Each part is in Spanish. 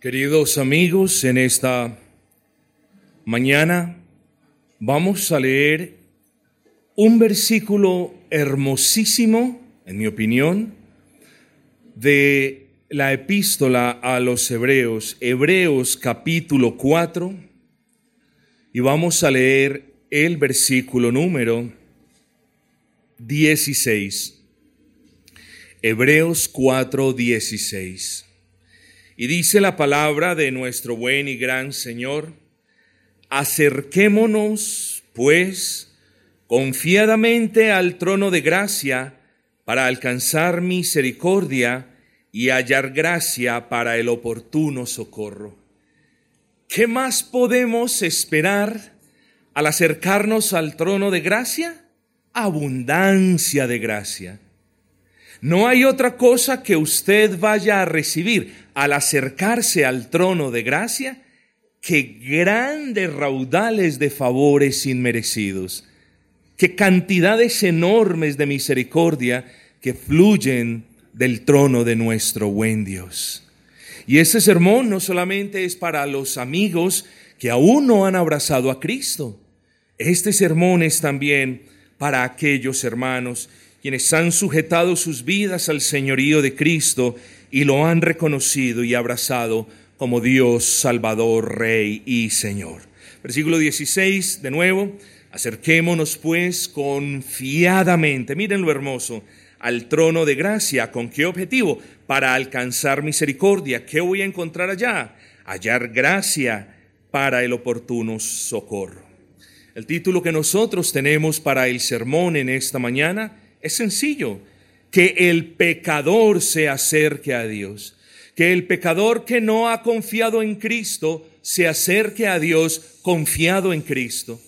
Queridos amigos, en esta mañana vamos a leer un versículo hermosísimo, en mi opinión, de la epístola a los Hebreos, Hebreos capítulo 4, y vamos a leer el versículo número 16. Hebreos 4, 16. Y dice la palabra de nuestro buen y gran Señor, acerquémonos, pues, confiadamente al trono de gracia para alcanzar misericordia y hallar gracia para el oportuno socorro. ¿Qué más podemos esperar al acercarnos al trono de gracia? Abundancia de gracia. No hay otra cosa que usted vaya a recibir al acercarse al trono de gracia que grandes raudales de favores inmerecidos, que cantidades enormes de misericordia que fluyen del trono de nuestro buen Dios. Y este sermón no solamente es para los amigos que aún no han abrazado a Cristo, este sermón es también para aquellos hermanos quienes han sujetado sus vidas al señorío de Cristo y lo han reconocido y abrazado como Dios, Salvador, Rey y Señor. Versículo 16, de nuevo, acerquémonos pues confiadamente, miren lo hermoso, al trono de gracia. ¿Con qué objetivo? Para alcanzar misericordia. ¿Qué voy a encontrar allá? Hallar gracia para el oportuno socorro. El título que nosotros tenemos para el sermón en esta mañana es sencillo, que el pecador se acerque a Dios, que el pecador que no ha confiado en Cristo se acerque a Dios confiado en Cristo,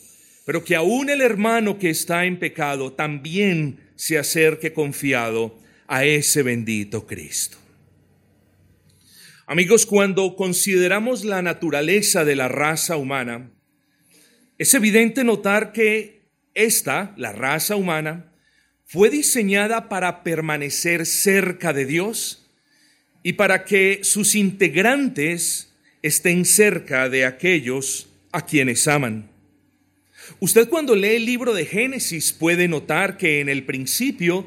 pero que aún el hermano que está en pecado también se acerque confiado a ese bendito Cristo. Amigos, cuando consideramos la naturaleza de la raza humana, es evidente notar que esta, la raza humana, fue diseñada para permanecer cerca de Dios y para que sus integrantes estén cerca de aquellos a quienes aman. Usted cuando lee el libro de Génesis puede notar que en el principio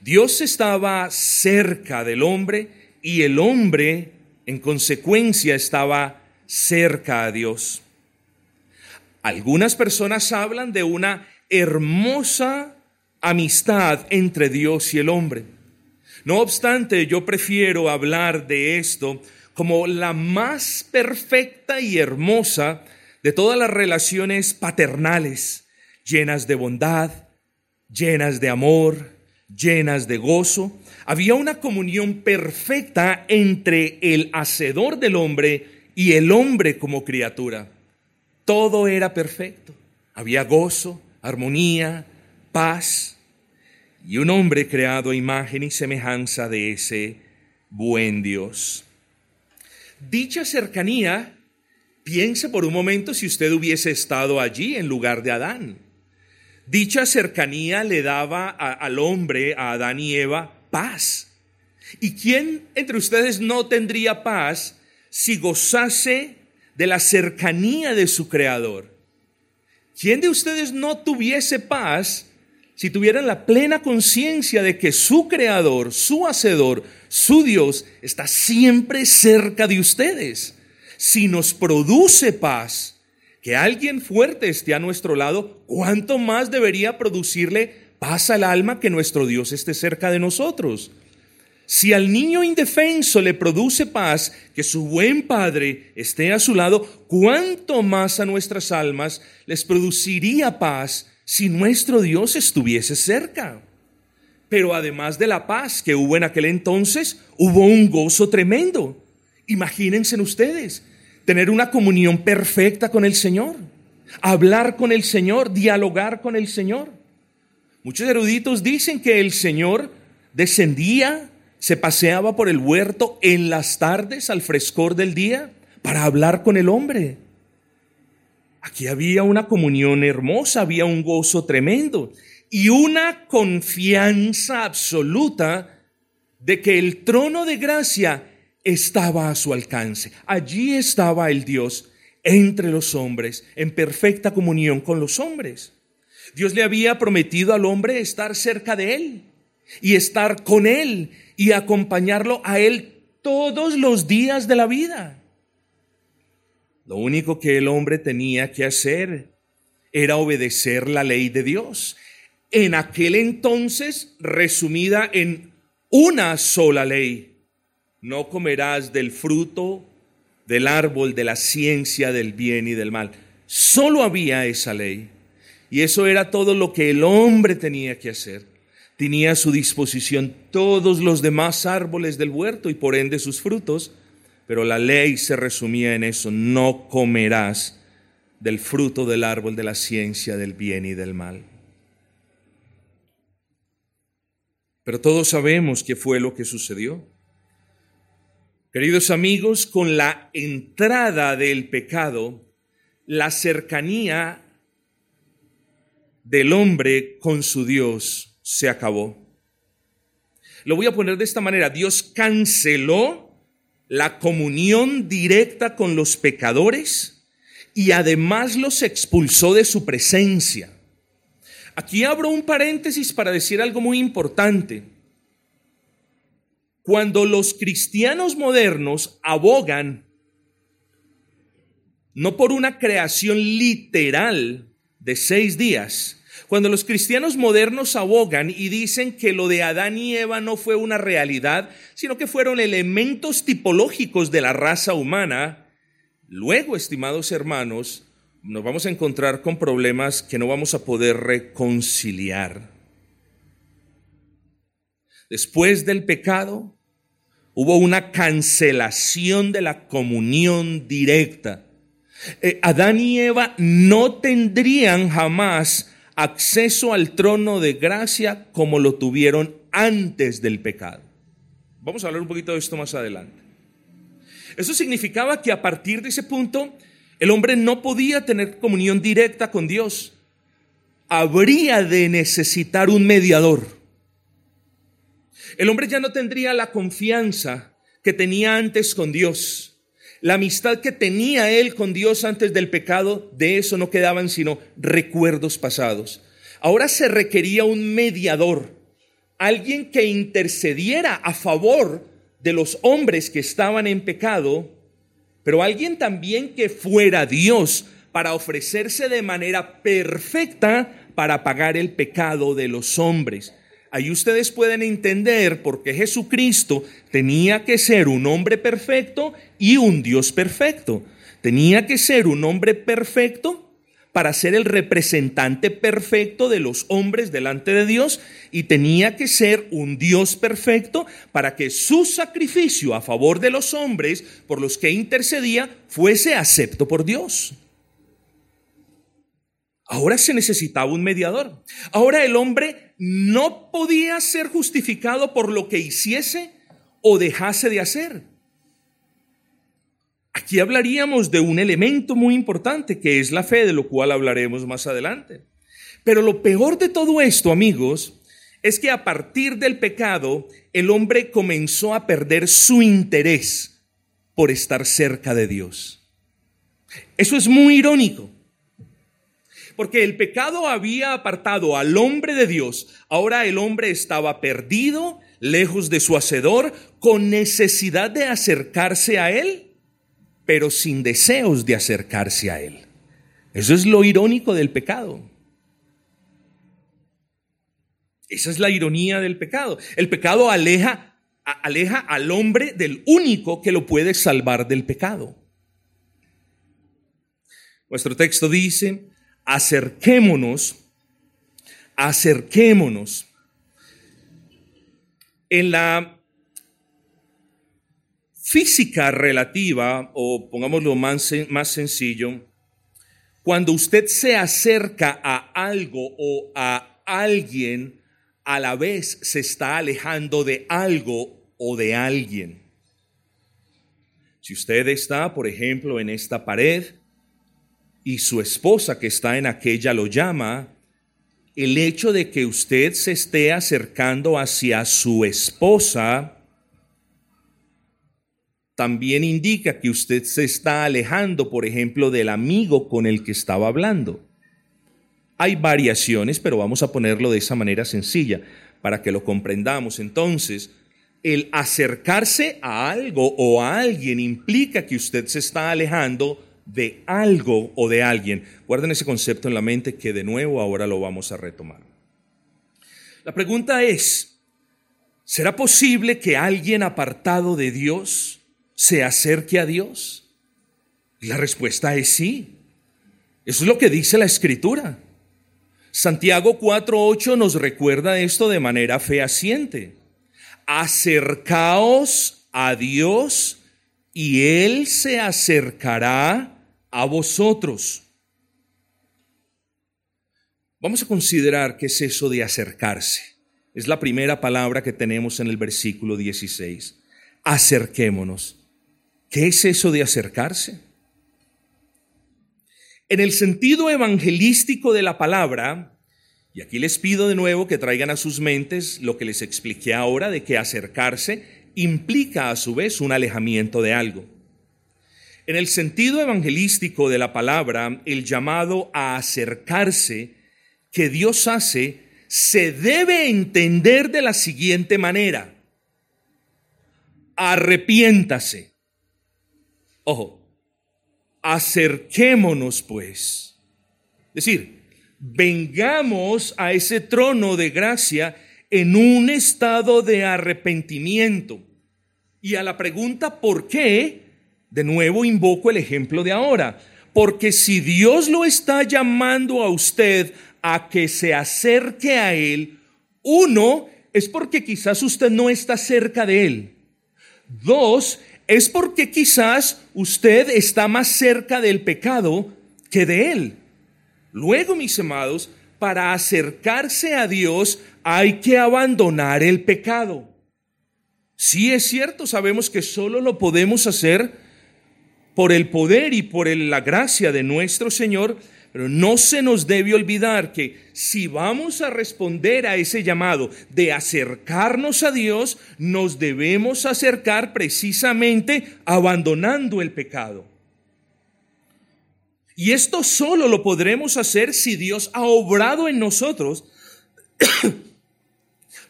Dios estaba cerca del hombre y el hombre en consecuencia estaba cerca a Dios. Algunas personas hablan de una hermosa amistad entre Dios y el hombre. No obstante, yo prefiero hablar de esto como la más perfecta y hermosa de todas las relaciones paternales, llenas de bondad, llenas de amor, llenas de gozo. Había una comunión perfecta entre el hacedor del hombre y el hombre como criatura. Todo era perfecto. Había gozo, armonía, paz y un hombre creado a imagen y semejanza de ese buen Dios. Dicha cercanía, piense por un momento si usted hubiese estado allí en lugar de Adán. Dicha cercanía le daba al hombre, a Adán y Eva, paz. ¿Y quién entre ustedes no tendría paz si gozase de la cercanía de su Creador? ¿Quién de ustedes no tuviese paz si tuvieran la plena conciencia de que su creador, su hacedor, su Dios está siempre cerca de ustedes, si nos produce paz, que alguien fuerte esté a nuestro lado, ¿cuánto más debería producirle paz al alma que nuestro Dios esté cerca de nosotros? Si al niño indefenso le produce paz que su buen padre esté a su lado, ¿cuánto más a nuestras almas les produciría paz si nuestro Dios estuviese cerca. Pero además de la paz que hubo en aquel entonces, hubo un gozo tremendo. Imagínense ustedes, tener una comunión perfecta con el Señor, hablar con el Señor, dialogar con el Señor. Muchos eruditos dicen que el Señor descendía, se paseaba por el huerto en las tardes al frescor del día para hablar con el hombre. Aquí había una comunión hermosa, había un gozo tremendo y una confianza absoluta de que el trono de gracia estaba a su alcance. Allí estaba el Dios entre los hombres, en perfecta comunión con los hombres. Dios le había prometido al hombre estar cerca de él y estar con él y acompañarlo a él todos los días de la vida. Lo único que el hombre tenía que hacer era obedecer la ley de Dios. En aquel entonces resumida en una sola ley. No comerás del fruto del árbol de la ciencia del bien y del mal. Solo había esa ley. Y eso era todo lo que el hombre tenía que hacer. Tenía a su disposición todos los demás árboles del huerto y por ende sus frutos, pero la ley se resumía en eso, no comerás del fruto del árbol de la ciencia del bien y del mal. Pero todos sabemos qué fue lo que sucedió. Queridos amigos, con la entrada del pecado, la cercanía del hombre con su Dios se acabó. Lo voy a poner de esta manera. Dios canceló la comunión directa con los pecadores y además los expulsó de su presencia. Aquí abro un paréntesis para decir algo muy importante. Cuando los cristianos modernos abogan no por una creación literal de seis días, cuando los cristianos modernos abogan y dicen que lo de Adán y Eva no fue una realidad, sino que fueron elementos tipológicos de la raza humana, luego, estimados hermanos, nos vamos a encontrar con problemas que no vamos a poder reconciliar. Después del pecado, hubo una cancelación de la comunión directa. Eh, Adán y Eva no tendrían jamás acceso al trono de gracia como lo tuvieron antes del pecado. Vamos a hablar un poquito de esto más adelante. Eso significaba que a partir de ese punto, el hombre no podía tener comunión directa con Dios. Habría de necesitar un mediador. El hombre ya no tendría la confianza que tenía antes con Dios. La amistad que tenía él con Dios antes del pecado, de eso no quedaban sino recuerdos pasados. Ahora se requería un mediador, alguien que intercediera a favor de los hombres que estaban en pecado pero alguien también que fuera Dios para ofrecerse de manera perfecta para pagar el pecado de los hombres. Ahí ustedes pueden entender por qué Jesucristo tenía que ser un hombre perfecto y un Dios perfecto. Tenía que ser un hombre perfecto para ser el representante perfecto de los hombres delante de Dios y tenía que ser un Dios perfecto para que su sacrificio a favor de los hombres por los que intercedía fuese acepto por Dios. Ahora se necesitaba un mediador. Ahora el hombre no podía ser justificado por lo que hiciese o dejase de hacer. Aquí hablaríamos de un elemento muy importante que es la fe, de lo cual hablaremos más adelante. Pero lo peor de todo esto, amigos, es que a partir del pecado el hombre comenzó a perder su interés por estar cerca de Dios. Eso es muy irónico, porque el pecado había apartado al hombre de Dios, ahora el hombre estaba perdido, lejos de su hacedor, con necesidad de acercarse a él pero sin deseos de acercarse a Él. Eso es lo irónico del pecado. Esa es la ironía del pecado. El pecado aleja, aleja al hombre del único que lo puede salvar del pecado. Nuestro texto dice, acerquémonos, acerquémonos. En la física relativa, o pongámoslo más, más sencillo, cuando usted se acerca a algo o a alguien, a la vez se está alejando de algo o de alguien. Si usted está, por ejemplo, en esta pared y su esposa que está en aquella lo llama, el hecho de que usted se esté acercando hacia su esposa también indica que usted se está alejando, por ejemplo, del amigo con el que estaba hablando. Hay variaciones, pero vamos a ponerlo de esa manera sencilla para que lo comprendamos. Entonces, el acercarse a algo o a alguien implica que usted se está alejando de algo o de alguien. Guarden ese concepto en la mente que de nuevo ahora lo vamos a retomar. La pregunta es, ¿será posible que alguien apartado de Dios se acerque a Dios? La respuesta es sí. Eso es lo que dice la escritura. Santiago 4.8 nos recuerda esto de manera fehaciente. Acercaos a Dios y Él se acercará a vosotros. Vamos a considerar qué es eso de acercarse. Es la primera palabra que tenemos en el versículo 16. Acerquémonos. ¿Qué es eso de acercarse? En el sentido evangelístico de la palabra, y aquí les pido de nuevo que traigan a sus mentes lo que les expliqué ahora de que acercarse implica a su vez un alejamiento de algo. En el sentido evangelístico de la palabra, el llamado a acercarse que Dios hace se debe entender de la siguiente manera. Arrepiéntase. Ojo, acerquémonos pues. Es decir, vengamos a ese trono de gracia en un estado de arrepentimiento. Y a la pregunta ¿por qué? De nuevo invoco el ejemplo de ahora. Porque si Dios lo está llamando a usted a que se acerque a Él, uno, es porque quizás usted no está cerca de Él. Dos, es porque quizás usted está más cerca del pecado que de él. Luego, mis amados, para acercarse a Dios hay que abandonar el pecado. Sí es cierto, sabemos que solo lo podemos hacer por el poder y por la gracia de nuestro Señor, pero no se nos debe olvidar que si vamos a responder a ese llamado de acercarnos a Dios, nos debemos acercar precisamente abandonando el pecado. Y esto solo lo podremos hacer si Dios ha obrado en nosotros.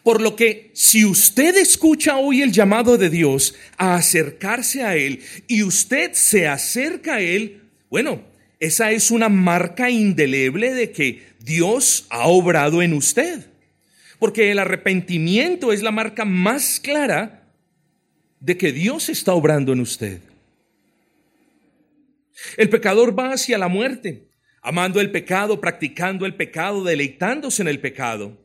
Por lo que si usted escucha hoy el llamado de Dios a acercarse a Él y usted se acerca a Él, bueno, esa es una marca indeleble de que Dios ha obrado en usted. Porque el arrepentimiento es la marca más clara de que Dios está obrando en usted. El pecador va hacia la muerte, amando el pecado, practicando el pecado, deleitándose en el pecado.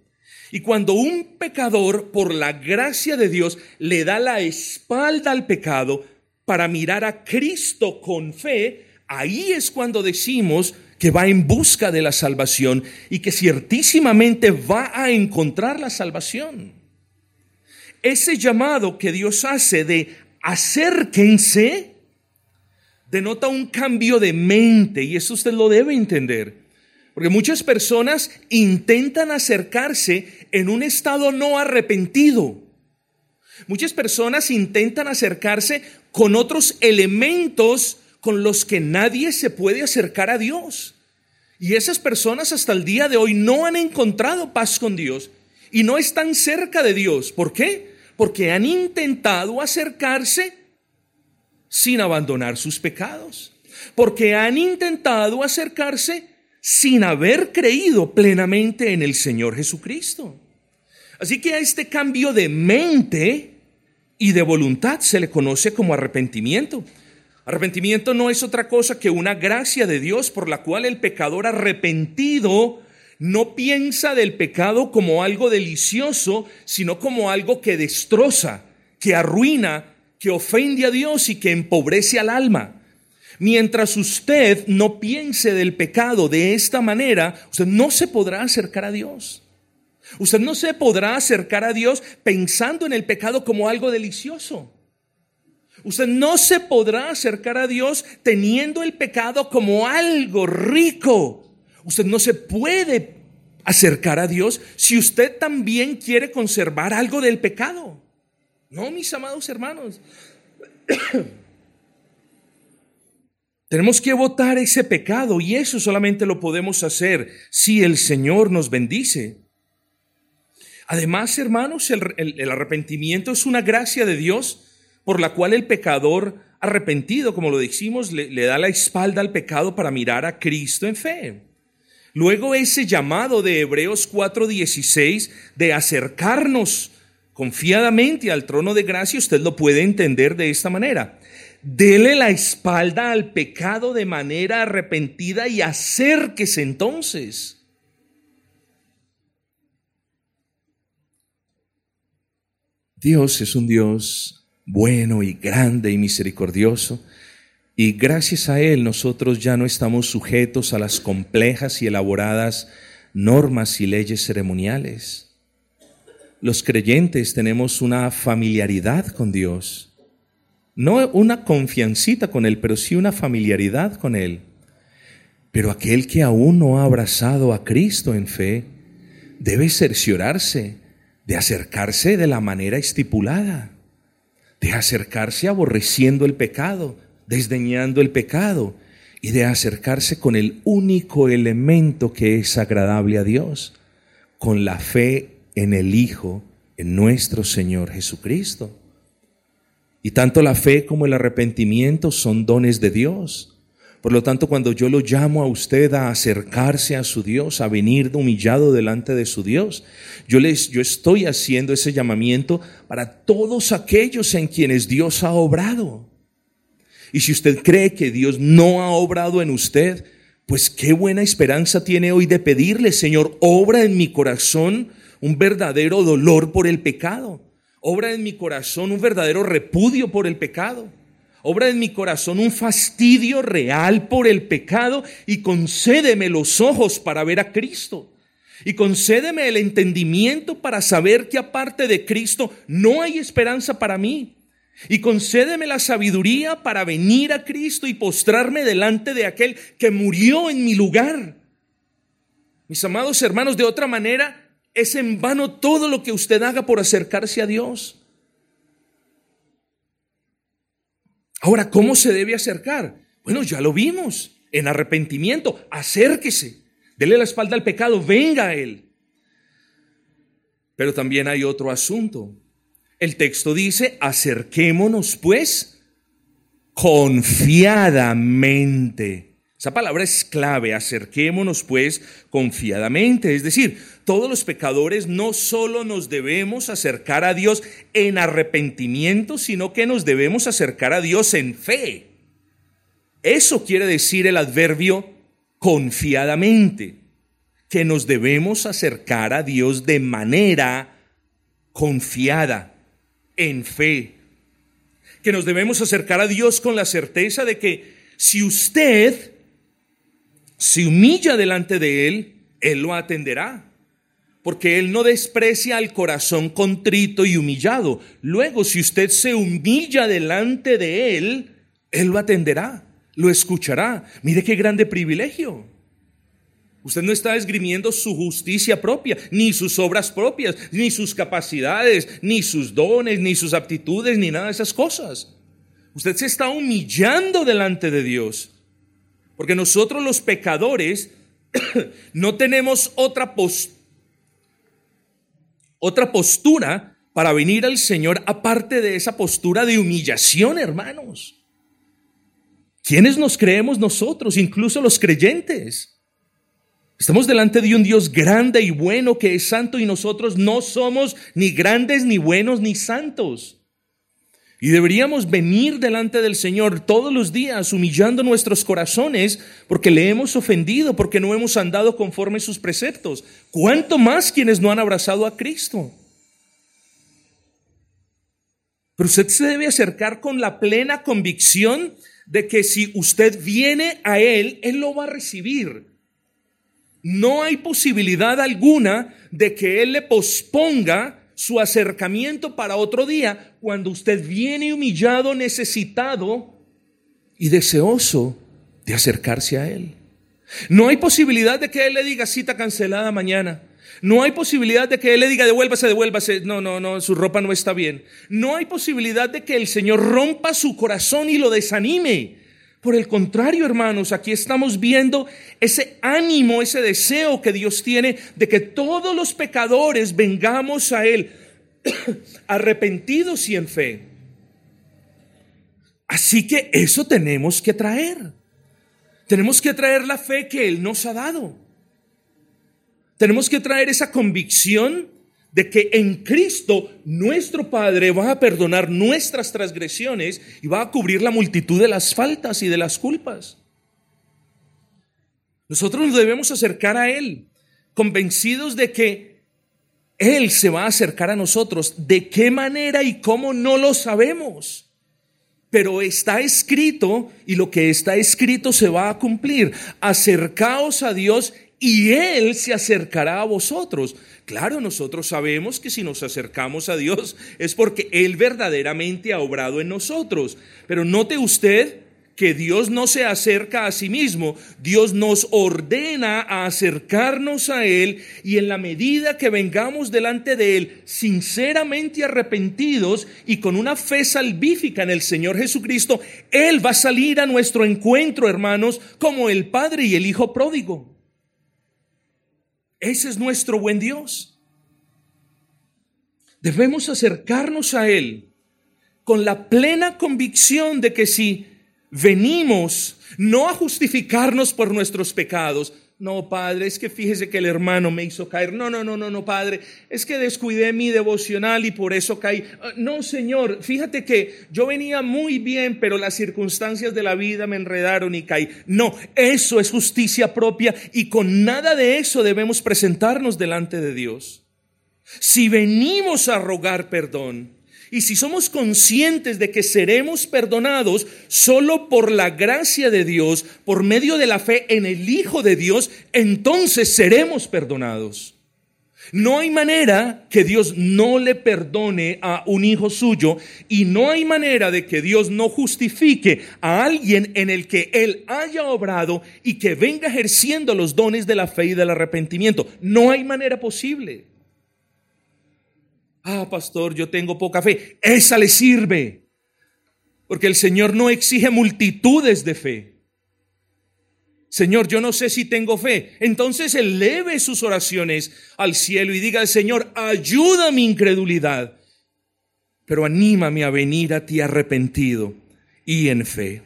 Y cuando un pecador, por la gracia de Dios, le da la espalda al pecado para mirar a Cristo con fe, ahí es cuando decimos que va en busca de la salvación y que ciertísimamente va a encontrar la salvación. Ese llamado que Dios hace de acérquense denota un cambio de mente y eso usted lo debe entender. Porque muchas personas intentan acercarse en un estado no arrepentido. Muchas personas intentan acercarse con otros elementos con los que nadie se puede acercar a Dios. Y esas personas hasta el día de hoy no han encontrado paz con Dios y no están cerca de Dios. ¿Por qué? Porque han intentado acercarse sin abandonar sus pecados. Porque han intentado acercarse sin haber creído plenamente en el Señor Jesucristo. Así que a este cambio de mente y de voluntad se le conoce como arrepentimiento. Arrepentimiento no es otra cosa que una gracia de Dios por la cual el pecador arrepentido no piensa del pecado como algo delicioso, sino como algo que destroza, que arruina, que ofende a Dios y que empobrece al alma. Mientras usted no piense del pecado de esta manera, usted no se podrá acercar a Dios. Usted no se podrá acercar a Dios pensando en el pecado como algo delicioso. Usted no se podrá acercar a Dios teniendo el pecado como algo rico. Usted no se puede acercar a Dios si usted también quiere conservar algo del pecado. No, mis amados hermanos. Tenemos que votar ese pecado y eso solamente lo podemos hacer si el Señor nos bendice. Además, hermanos, el, arrepentimiento es una gracia de Dios por la cual el pecador arrepentido, como lo dijimos, le, le da la espalda al pecado para mirar a Cristo en fe. Luego ese llamado de Hebreos 4:16 de acercarnos confiadamente al trono de gracia, usted lo puede entender de esta manera. Dele la espalda al pecado de manera arrepentida y acérquese entonces. Dios es un Dios bueno y grande y misericordioso. Y gracias a Él nosotros ya no estamos sujetos a las complejas y elaboradas normas y leyes ceremoniales. Los creyentes tenemos una familiaridad con Dios no una confiancita con Él, pero sí una familiaridad con Él. Pero aquel que aún no ha abrazado a Cristo en fe, debe cerciorarse de acercarse de la manera estipulada, de acercarse aborreciendo el pecado, desdeñando el pecado, y de acercarse con el único elemento que es agradable a Dios, con la fe en el Hijo, en nuestro Señor Jesucristo. Y tanto la fe como el arrepentimiento son dones de Dios. Por lo tanto, cuando yo lo llamo a usted a acercarse a su Dios, a venir humillado delante de su Dios, yo les yo estoy haciendo ese llamamiento para todos aquellos en quienes Dios ha obrado. Y si usted cree que Dios no ha obrado en usted, pues qué buena esperanza tiene hoy de pedirle, Señor, obra en mi corazón un verdadero dolor por el pecado. Obra en mi corazón un verdadero repudio por el pecado. Obra en mi corazón un fastidio real por el pecado y concédeme los ojos para ver a Cristo. Y concédeme el entendimiento para saber que aparte de Cristo no hay esperanza para mí. Y concédeme la sabiduría para venir a Cristo y postrarme delante de aquel que murió en mi lugar. Mis amados hermanos, de otra manera, es en vano todo lo que usted haga por acercarse a Dios. Ahora, ¿cómo se debe acercar? Bueno, ya lo vimos, en arrepentimiento, acérquese, dele la espalda al pecado, venga a Él. Pero también hay otro asunto. El texto dice, acerquémonos pues confiadamente esa palabra es clave, acerquémonos pues confiadamente. Es decir, todos los pecadores no solo nos debemos acercar a Dios en arrepentimiento, sino que nos debemos acercar a Dios en fe. Eso quiere decir el adverbio confiadamente, que nos debemos acercar a Dios de manera confiada, en fe. Que nos debemos acercar a Dios con la certeza de que si usted se humilla delante de Él, Él lo atenderá. Porque Él no desprecia al corazón contrito y humillado. Luego, si usted se humilla delante de Él, Él lo atenderá, lo escuchará. Mire qué grande privilegio. Usted no está esgrimiendo su justicia propia, ni sus obras propias, ni sus capacidades, ni sus dones, ni sus aptitudes, ni nada de esas cosas. Usted se está humillando delante de Dios. Porque nosotros los pecadores no tenemos otra, otra postura para venir al Señor aparte de esa postura de humillación, hermanos. ¿Quiénes nos creemos nosotros, incluso los creyentes? Estamos delante de un Dios grande y bueno que es santo y nosotros no somos ni grandes, ni buenos, ni santos. Y deberíamos venir delante del Señor todos los días humillando nuestros corazones porque le hemos ofendido, porque no hemos andado conforme sus preceptos. ¿Cuánto más quienes no han abrazado a Cristo? Pero usted se debe acercar con la plena convicción de que si usted viene a Él, Él lo va a recibir. No hay posibilidad alguna de que Él le posponga su acercamiento para otro día cuando usted viene humillado, necesitado y deseoso de acercarse a Él. No hay posibilidad de que Él le diga cita cancelada mañana. No hay posibilidad de que Él le diga, devuélvase, devuélvase. No, no, no, su ropa no está bien. No hay posibilidad de que el Señor rompa su corazón y lo desanime. Por el contrario, hermanos, aquí estamos viendo ese ánimo, ese deseo que Dios tiene de que todos los pecadores vengamos a Él arrepentidos y en fe. Así que eso tenemos que traer. Tenemos que traer la fe que Él nos ha dado. Tenemos que traer esa convicción de que en Cristo nuestro Padre va a perdonar nuestras transgresiones y va a cubrir la multitud de las faltas y de las culpas. Nosotros nos debemos acercar a Él, convencidos de que Él se va a acercar a nosotros. ¿De qué manera y cómo no lo sabemos? Pero está escrito y lo que está escrito se va a cumplir. Acercaos a Dios y Él se acercará a vosotros. Claro, nosotros sabemos que si nos acercamos a Dios es porque Él verdaderamente ha obrado en nosotros. Pero note usted que Dios no se acerca a sí mismo, Dios nos ordena a acercarnos a Él y en la medida que vengamos delante de Él sinceramente arrepentidos y con una fe salvífica en el Señor Jesucristo, Él va a salir a nuestro encuentro, hermanos, como el Padre y el Hijo pródigo. Ese es nuestro buen Dios. Debemos acercarnos a Él con la plena convicción de que si venimos no a justificarnos por nuestros pecados, no, Padre, es que fíjese que el hermano me hizo caer. No, no, no, no, no, Padre, es que descuidé mi devocional y por eso caí. Ah, no, Señor, fíjate que yo venía muy bien, pero las circunstancias de la vida me enredaron y caí. No, eso es justicia propia y con nada de eso debemos presentarnos delante de Dios. Si venimos a rogar perdón, y si somos conscientes de que seremos perdonados solo por la gracia de Dios, por medio de la fe en el Hijo de Dios, entonces seremos perdonados. No hay manera que Dios no le perdone a un hijo suyo y no hay manera de que Dios no justifique a alguien en el que Él haya obrado y que venga ejerciendo los dones de la fe y del arrepentimiento. No hay manera posible. Ah, pastor, yo tengo poca fe. Esa le sirve. Porque el Señor no exige multitudes de fe. Señor, yo no sé si tengo fe. Entonces eleve sus oraciones al cielo y diga al Señor, ayuda mi incredulidad, pero anímame a venir a ti arrepentido y en fe.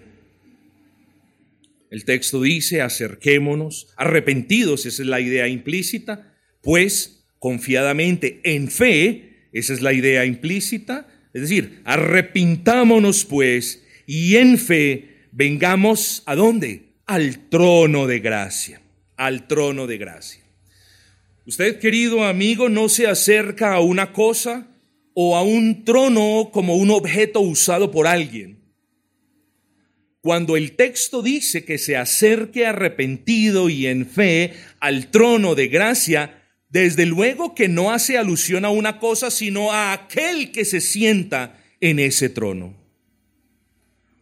El texto dice, acerquémonos, arrepentidos, esa es la idea implícita, pues confiadamente en fe esa es la idea implícita. Es decir, arrepintámonos pues y en fe vengamos a dónde? Al trono de gracia, al trono de gracia. Usted, querido amigo, no se acerca a una cosa o a un trono como un objeto usado por alguien. Cuando el texto dice que se acerque arrepentido y en fe al trono de gracia, desde luego que no hace alusión a una cosa, sino a aquel que se sienta en ese trono.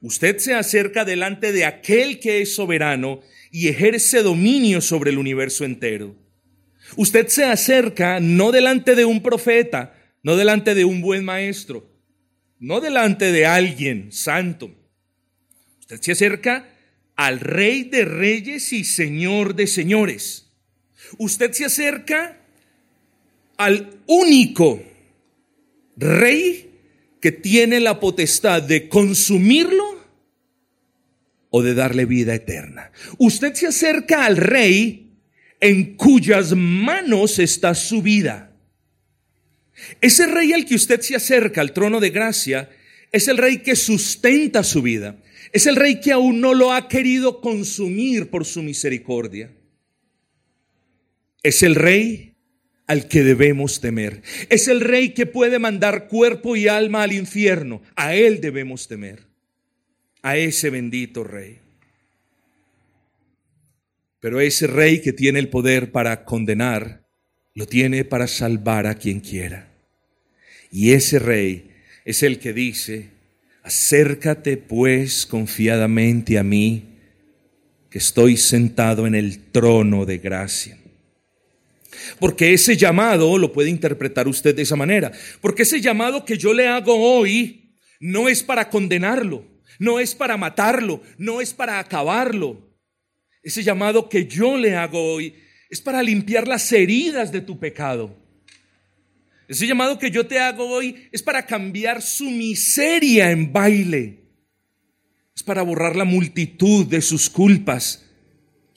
Usted se acerca delante de aquel que es soberano y ejerce dominio sobre el universo entero. Usted se acerca no delante de un profeta, no delante de un buen maestro, no delante de alguien santo. Usted se acerca al Rey de Reyes y Señor de Señores. Usted se acerca al único rey que tiene la potestad de consumirlo o de darle vida eterna. Usted se acerca al rey en cuyas manos está su vida. Ese rey al que usted se acerca, al trono de gracia, es el rey que sustenta su vida. Es el rey que aún no lo ha querido consumir por su misericordia. Es el rey al que debemos temer. Es el rey que puede mandar cuerpo y alma al infierno. A él debemos temer. A ese bendito rey. Pero ese rey que tiene el poder para condenar, lo tiene para salvar a quien quiera. Y ese rey es el que dice, acércate pues confiadamente a mí, que estoy sentado en el trono de gracia Porque ese llamado lo puede interpretar usted de esa manera. Porque ese llamado que yo le hago hoy no es para condenarlo, no es para matarlo, no es para acabarlo. Ese llamado que yo le hago hoy es para limpiar las heridas de tu pecado. Ese llamado que yo te hago hoy es para cambiar su miseria en baile. Es para borrar la multitud de sus culpas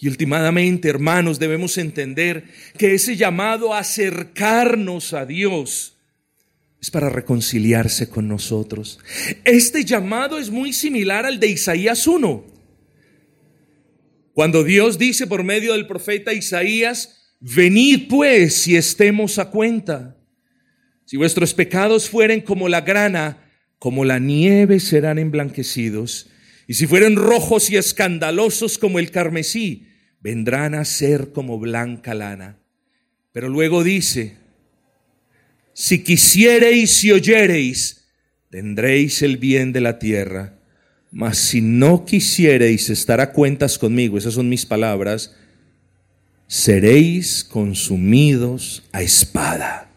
y últimamente, hermanos, debemos entender que ese llamado a acercarnos a Dios es para reconciliarse con nosotros. Este llamado es muy similar al de Isaías 1. Cuando Dios dice por medio del profeta Isaías, venid pues y estemos a cuenta. Si vuestros pecados fueren como la grana, como la nieve serán emblanquecidos. Y si fueren rojos y escandalosos como el carmesí, vendrán a ser como blanca lana. Pero luego dice, si quisiereis y oyereis, tendréis el bien de la tierra. Mas si no quisiereis estar a cuentas conmigo, esas son mis palabras, seréis consumidos a espada.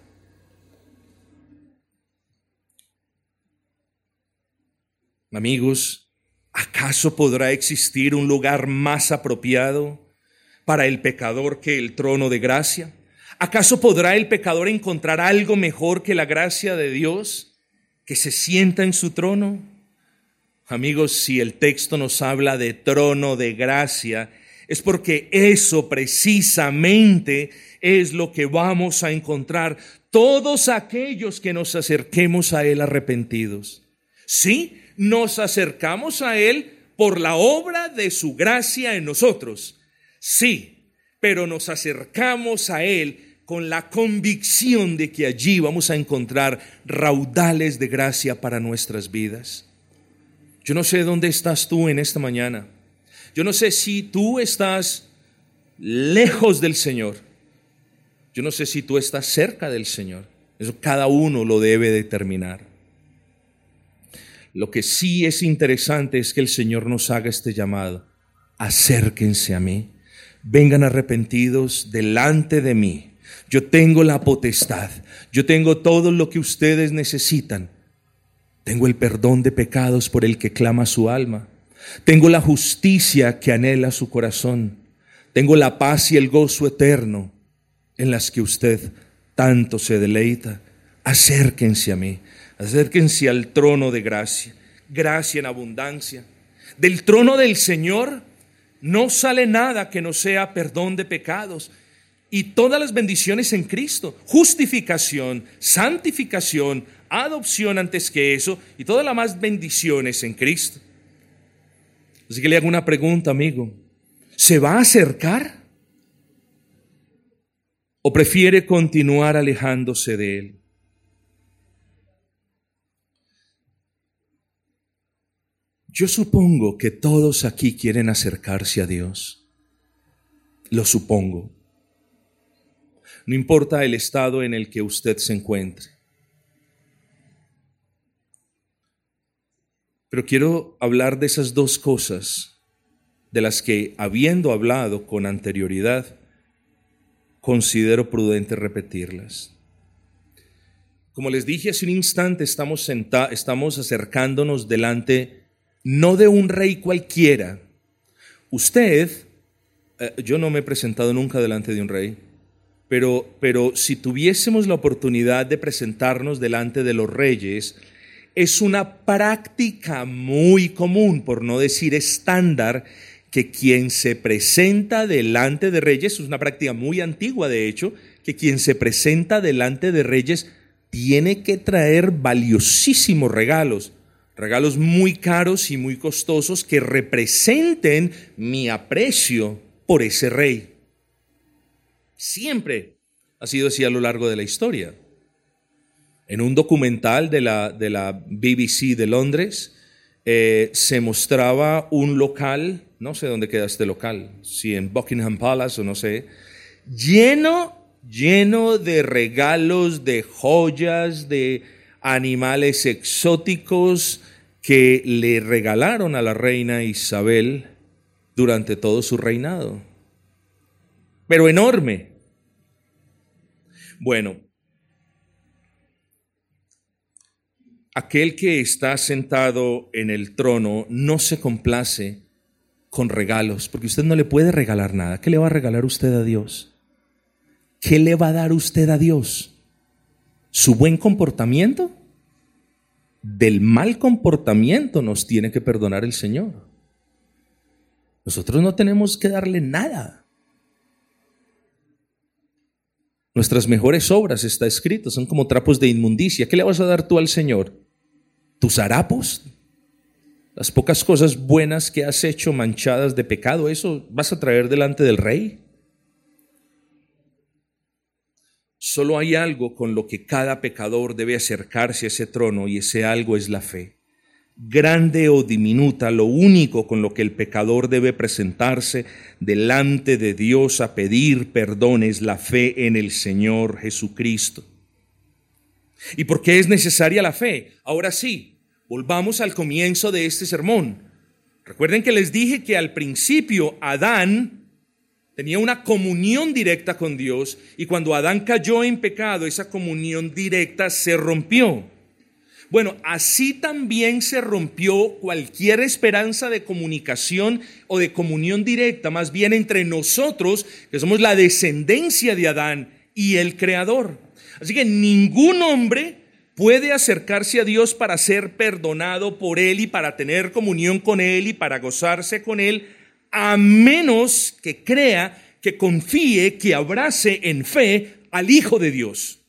Amigos, ¿acaso podrá existir un lugar más apropiado para el pecador que el trono de gracia? ¿Acaso podrá el pecador encontrar algo mejor que la gracia de Dios que se sienta en su trono? Amigos, si el texto nos habla de trono de gracia, es porque eso precisamente es lo que vamos a encontrar todos aquellos que nos acerquemos a Él arrepentidos. Sí, nos acercamos a Él por la obra de su gracia en nosotros Sí, pero nos acercamos a Él con la convicción de que allí vamos a encontrar raudales de gracia para nuestras vidas. Yo no sé dónde estás tú en esta mañana. Yo no sé si tú estás lejos del Señor. Yo no sé si tú estás cerca del Señor. Eso cada uno lo debe determinar. Lo que sí es interesante es que el Señor nos haga este llamado. Acérquense a mí vengan arrepentidos delante de mí. Yo tengo la potestad, yo tengo todo lo que ustedes necesitan. Tengo el perdón de pecados por el que clama su alma. Tengo la justicia que anhela su corazón. Tengo la paz y el gozo eterno en las que usted tanto se deleita. Acérquense a mí, acérquense al trono de gracia, gracia en abundancia. Del trono del Señor no sale nada que no sea perdón de pecados y todas las bendiciones en Cristo, justificación, santificación, adopción antes que eso y todas las más bendiciones en Cristo. Así que le hago una pregunta, amigo. ¿Se va a acercar? ¿O prefiere continuar alejándose de Él? Yo supongo que todos aquí quieren acercarse a Dios. Lo supongo. No importa el estado en el que usted se encuentre. Pero quiero hablar de esas dos cosas de las que, habiendo hablado con anterioridad, considero prudente repetirlas. Como les dije hace un instante, estamos, estamos acercándonos delante no de un rey cualquiera. Usted, eh, yo no me he presentado nunca delante de un rey, pero, pero si tuviésemos la oportunidad de presentarnos delante de los reyes, es una práctica muy común, por no decir estándar, que quien se presenta delante de reyes, es una práctica muy antigua de hecho, que quien se presenta delante de reyes tiene que traer valiosísimos regalos regalos muy caros y muy costosos que representen mi aprecio por ese rey. Siempre ha sido así a lo largo de la historia. En un documental de la, de la BBC de Londres eh, se mostraba un local, no sé dónde queda este local, si en Buckingham Palace o no sé, lleno, lleno de regalos, de joyas, de animales exóticos que le regalaron a la reina Isabel durante todo su reinado. Pero enorme. Bueno, aquel que está sentado en el trono no se complace con regalos, porque usted no le puede regalar nada. ¿Qué le va a regalar usted a Dios? ¿Qué le va a dar usted a Dios? ¿Su buen comportamiento? Del mal comportamiento nos tiene que perdonar el Señor. Nosotros no tenemos que darle nada. Nuestras mejores obras, está escrito, son como trapos de inmundicia. ¿Qué le vas a dar tú al Señor? tus harapos, las pocas cosas buenas que has hecho manchadas de pecado, eso vas a traer delante del rey. Solo hay algo con lo que cada pecador debe acercarse a ese trono y ese algo es la fe. Grande o diminuta, lo único con lo que el pecador debe presentarse delante de Dios a pedir perdón es la fe en el Señor Jesucristo. ¿Y por qué es necesaria la fe? Ahora sí, Volvamos al comienzo de este sermón. Recuerden que les dije que al principio Adán tenía una comunión directa con Dios y cuando Adán cayó en pecado, esa comunión directa se rompió. Bueno, así también se rompió cualquier esperanza de comunicación o de comunión directa, más bien entre nosotros, que somos la descendencia de Adán y el Creador. Así que ningún hombre puede acercarse a Dios para ser perdonado por Él y para tener comunión con Él y para gozarse con Él, a menos que crea, que confíe, que abrace en fe al Hijo de Dios.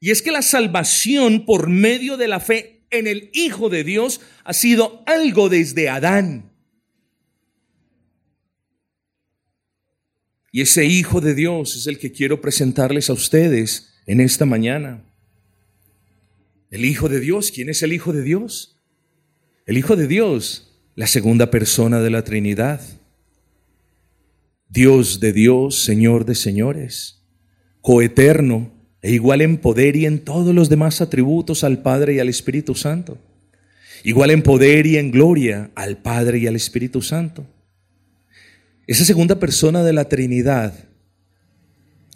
Y es que la salvación por medio de la fe en el Hijo de Dios ha sido algo desde Adán. Y ese Hijo de Dios es el que quiero presentarles a ustedes en esta mañana. El Hijo de Dios, ¿quién es el Hijo de Dios? El Hijo de Dios, la segunda persona de la Trinidad. Dios de Dios, Señor de señores, coeterno e igual en poder y en todos los demás atributos al Padre y al Espíritu Santo. Igual en poder y en gloria al Padre y al Espíritu Santo. Esa segunda persona de la Trinidad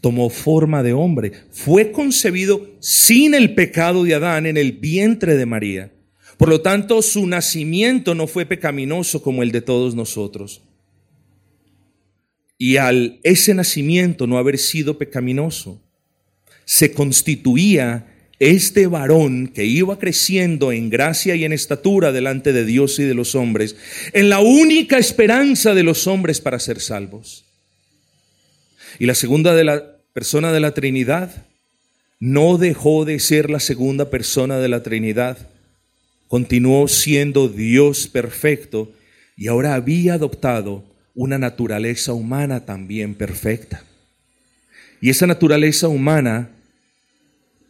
tomó forma de hombre, fue concebido sin el pecado de Adán en el vientre de María. Por lo tanto, su nacimiento no fue pecaminoso como el de todos nosotros. Y al ese nacimiento no haber sido pecaminoso, se constituía este varón que iba creciendo en gracia y en estatura delante de Dios y de los hombres, en la única esperanza de los hombres para ser salvos. Y la segunda de la persona de la Trinidad, no dejó de ser la segunda persona de la Trinidad, continuó siendo Dios perfecto y ahora había adoptado una naturaleza humana también perfecta. Y esa naturaleza humana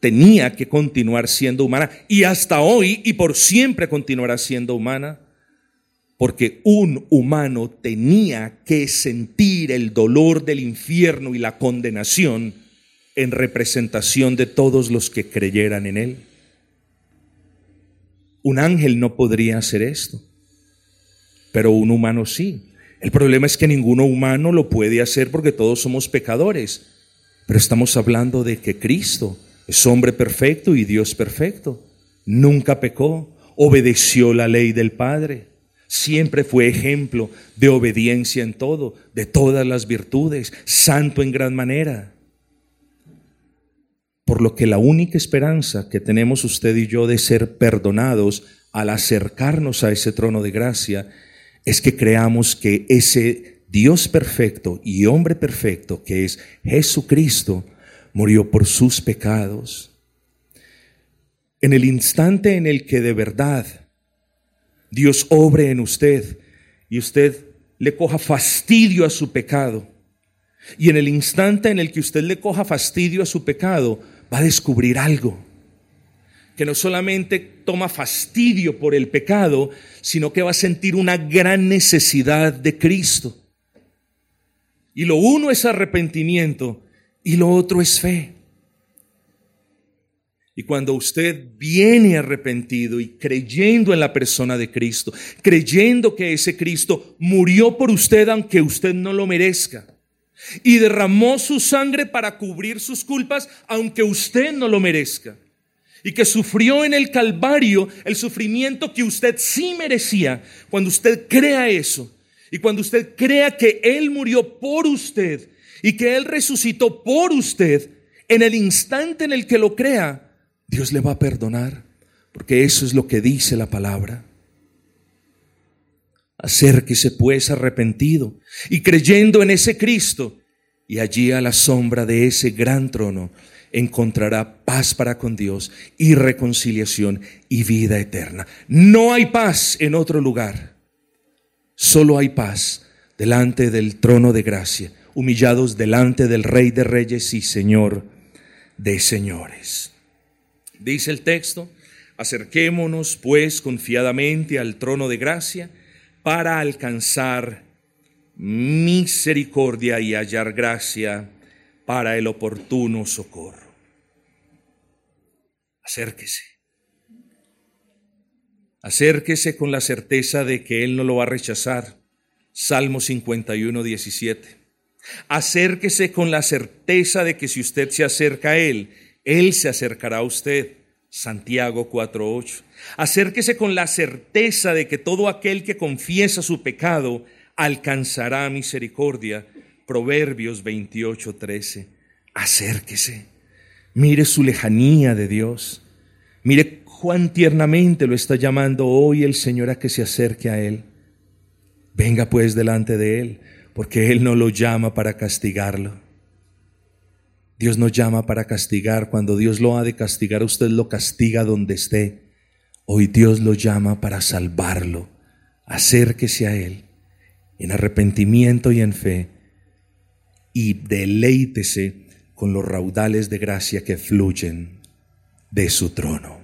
tenía que continuar siendo humana y hasta hoy y por siempre continuará siendo humana porque un humano tenía que sentir el dolor del infierno y la condenación en representación de todos los que creyeran en él. Un ángel no podría hacer esto, pero un humano sí. El problema es que ninguno humano lo puede hacer porque todos somos pecadores, pero estamos hablando de que Cristo es hombre perfecto y Dios perfecto. Nunca pecó, obedeció la ley del Padre Siempre fue ejemplo de obediencia en todo, de todas las virtudes, santo en gran manera. Por lo que la única esperanza que tenemos usted y yo de ser perdonados al acercarnos a ese trono de gracia es que creamos que ese Dios perfecto y hombre perfecto que es Jesucristo murió por sus pecados. En el instante en el que de verdad Dios obre en usted y usted le coja fastidio a su pecado. Y en el instante en el que usted le coja fastidio a su pecado, va a descubrir algo. Que no solamente toma fastidio por el pecado, sino que va a sentir una gran necesidad de Cristo. Y lo uno es arrepentimiento y lo otro es fe. Y cuando usted viene arrepentido y creyendo en la persona de Cristo, creyendo que ese Cristo murió por usted aunque usted no lo merezca, y derramó su sangre para cubrir sus culpas, aunque usted no lo merezca. Y que sufrió en el Calvario el sufrimiento que usted sí merecía. Cuando usted crea eso, y cuando usted crea que Él murió por usted y que Él resucitó por usted, en el instante en el que lo crea, Dios le va a perdonar, porque eso es lo que dice la palabra. Acérquese pues arrepentido y creyendo en ese Cristo, y allí a la sombra de ese gran trono encontrará paz para con Dios y reconciliación y vida eterna. No hay paz en otro lugar. Solo hay paz delante del trono de gracia, humillados delante del Rey de Reyes y Señor de Señores. Dice el texto, acerquémonos pues confiadamente al trono de gracia para alcanzar misericordia y hallar gracia para el oportuno socorro. Acérquese. Acérquese con la certeza de que Él no lo va a rechazar. Salmo 51, 17. Acérquese con la certeza de que si usted se acerca a Él, Él se acercará a usted. Santiago 4.8. Acérquese con la certeza de que todo aquel que confiesa su pecado alcanzará misericordia. Proverbios 28.13. Acérquese. Mire su lejanía de Dios. Mire cuán tiernamente lo está llamando hoy el Señor a que se acerque a Él. Venga pues delante de Él porque Él no lo llama para castigarlo. Dios no llama para castigar. Cuando Dios lo ha de castigar, usted lo castiga donde esté. Hoy Dios lo llama para salvarlo. Acérquese a Él en arrepentimiento y en fe y deleítese con los raudales de gracia que fluyen de su trono.